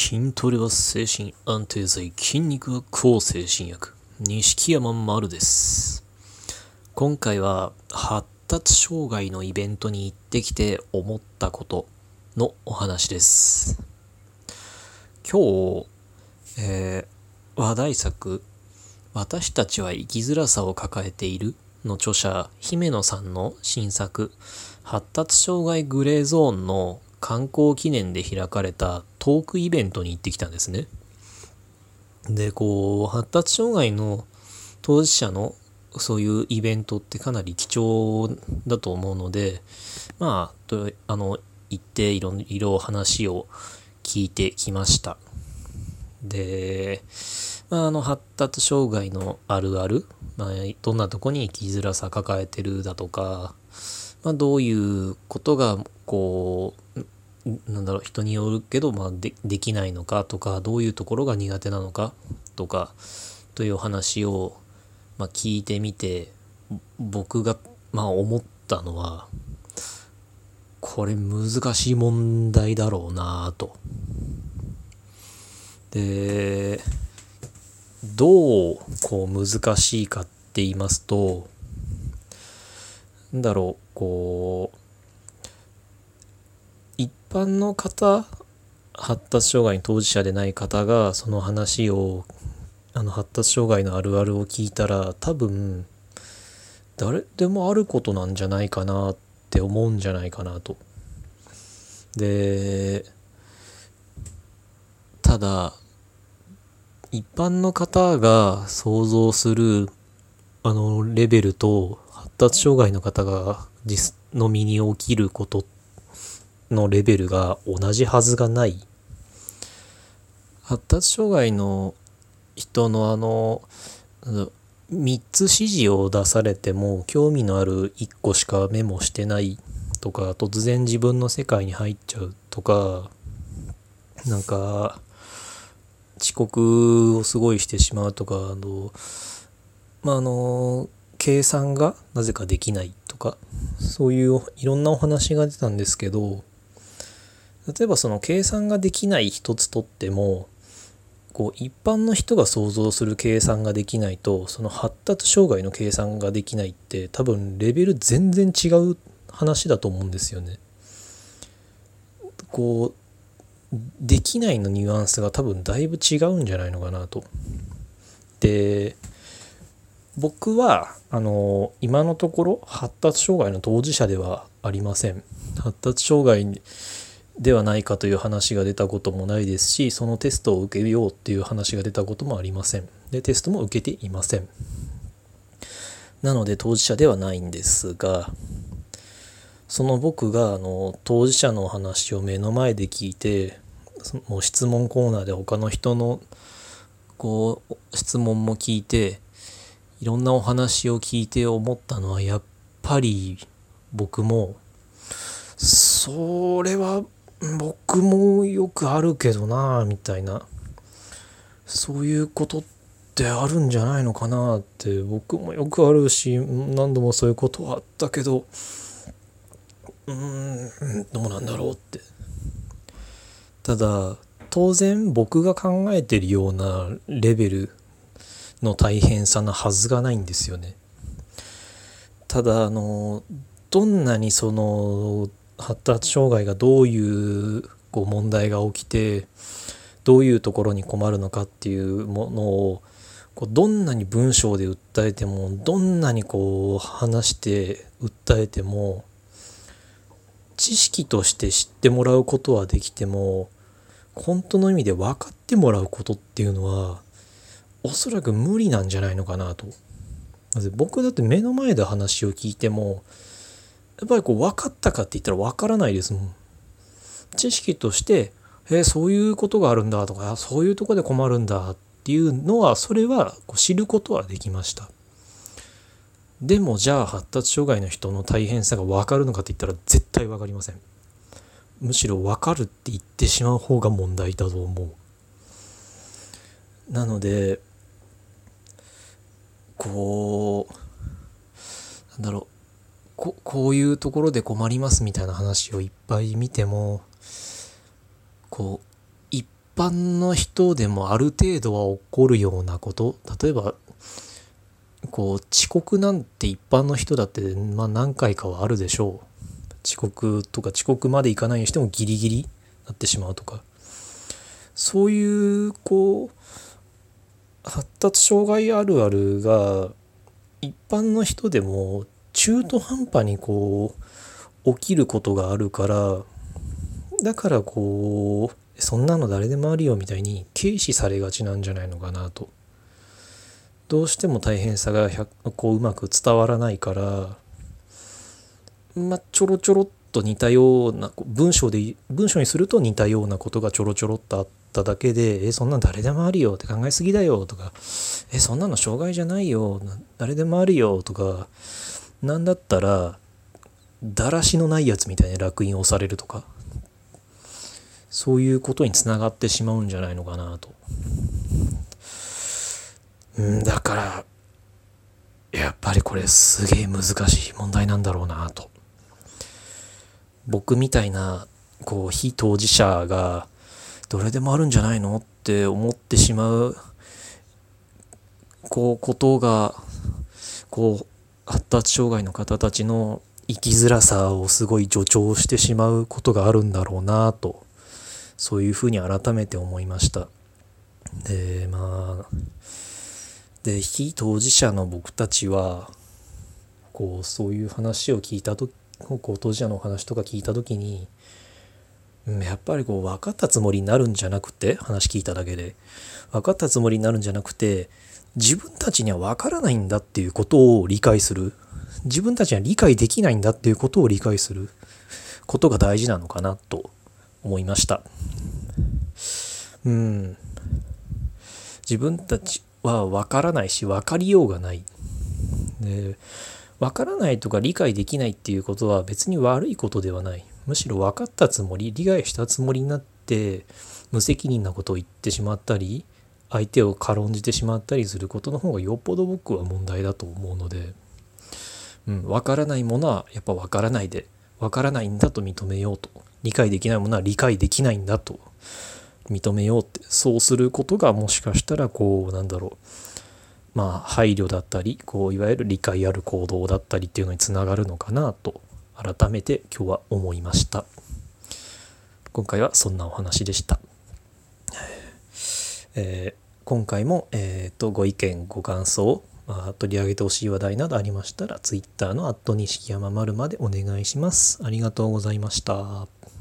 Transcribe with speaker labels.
Speaker 1: 筋トレは精神安定剤、筋肉は抗精神薬。錦山丸です。今回は発達障害のイベントに行ってきて思ったことのお話です。今日、えー話題作、私たちは生きづらさを抱えているの著者、姫野さんの新作、発達障害グレーゾーンの観光記念で開かれたトークイベントに行ってきたんですね。で、こう、発達障害の当事者のそういうイベントってかなり貴重だと思うので、まあ、とあの、行っていろいろ話を聞いてきました。で、まあ、あの発達障害のあるある、まあ、どんなとこに生きづらさ抱えてるだとか、まあ、どういうことがこうなんだろう人によるけど、まあ、でできないのかとかどういうところが苦手なのかとかという話を、まあ、聞いてみて僕が、まあ、思ったのはこれ難しい問題だろうなと。でどうこう難しいかって言いますとなんだろうこう一般の方発達障害当事者でない方がその話をあの発達障害のあるあるを聞いたら多分誰でもあることなんじゃないかなって思うんじゃないかなと。でただ一般の方が想像するあのレベルと発達障害の方が実の身に起きることのレベルが同じはずがない。発達障害の人のあの3つ指示を出されても興味のある1個しかメモしてないとか突然自分の世界に入っちゃうとかなんか遅刻をすごいしてしまうとかあのまああの計算がなぜかできない。かそういういろんなお話が出たんですけど例えばその計算ができない一つとってもこう一般の人が想像する計算ができないとその発達障害の計算ができないって多分レベル全然違う話だと思うんですよね。こうできないのニュアンスが多分だいぶ違うんじゃないのかなと。で僕はあの今のところ発達障害の当事者ではありません。発達障害ではないかという話が出たこともないですしそのテストを受けようっていう話が出たこともありません。でテストも受けていません。なので当事者ではないんですがその僕があの当事者の話を目の前で聞いてもう質問コーナーで他の人のこう質問も聞いていろんなお話を聞いて思ったのはやっぱり僕もそれは僕もよくあるけどなみたいな。そういうことってあるんじゃないのかなって僕もよくあるし何度もそういうことはあったけどうーんどうなんだろうって。ただ当然僕が考えてるようなレベルの大変さなはずがないんですよね。ただあのどんなにその発達障害がどういうこう問題が起きてどういうところに困るのかっていうものをこうどんなに文章で訴えてもどんなにこう話して訴えても知識として知ってもらうことはできても本当の意味で分かってもらうことっていうのはおそらく無理なんじゃないのかなと。僕だって目の前で話を聞いてもやっぱりこう分かったかって言ったら分からないですもん。知識としてえそういうことがあるんだとかそういうとこで困るんだっていうのはそれはこう知ることはできました。でもじゃあ発達障害の人の大変さが分かるのかって言ったら絶対分かりません。むしろ分かるって言ってしまう方が問題だと思う。なのでこうなんだろうここういうところで困りますみたいな話をいっぱい見てもこう一般の人でもある程度は起こるようなこと例えばこう遅刻なんて一般の人だってまあ何回かはあるでしょう。遅刻とか遅刻までいかないにしてもギリギリなってしまうとか。そういうこう発達障害あるあるが一般の人でも中途半端にこう起きることがあるからだからこうそんなの誰でもあるよみたいに軽視されがちなんじゃないのかなと。どうしても大変さがこううまく伝わらないからまあちょろちょろっと似たような文章で文章にすると似たようなことがちょろちょろっとあっただけで「えそんなん誰でもあるよ」って考えすぎだよとか「えそんなの障害じゃないよ誰でもあるよ」とかなんだったらだらしのないやつみたいに烙印を押されるとかそういうことにつながってしまうんじゃないのかなと。うんだからやっぱりこれすげえ難しい問題なんだろうなと。僕みたいなこう非当事者がどれでもあるんじゃないのって思ってしまうこうことがこう発達障害の方たちの生きづらさをすごい助長してしまうことがあるんだろうなとそういうふうに改めて思いました。でまあで非当事者の僕たちはこうそういう話を聞いたとこう当事者のお話とか聞いた時にやっぱりこう分かったつもりになるんじゃなくて話聞いただけで。分かったつもりになるんじゃなくて自分たちには分からないんだっていうことを理解する。自分たちには理解できないんだっていうことを理解する。ことが大事なのかなと思いました。うん。自分たちは分からないし分かりようがない。で分からないとか理解できないっていうことは別に悪いことではない。むしろ分かったつもり理解したつもりになって無責任なことを言ってしまったり相手を軽んじてしまったりすることの方がよっぽど僕は問題だと思うので、うん、分からないものはやっぱ分からないで分からないんだと認めようと。理解できないものは理解できないんだと認めようってそうすることがもしかしたらこうなんだろうまあ配慮だったりこういわゆる理解ある行動だったりっていうのにつながるのかなと改めて今日は思いました。今回はそんなお話でした、えー、今回も、えーと、ご意見ご感想、まあ、取り上げてほしい話題などありましたら Twitter の「錦山丸」までお願いします。ありがとうございました。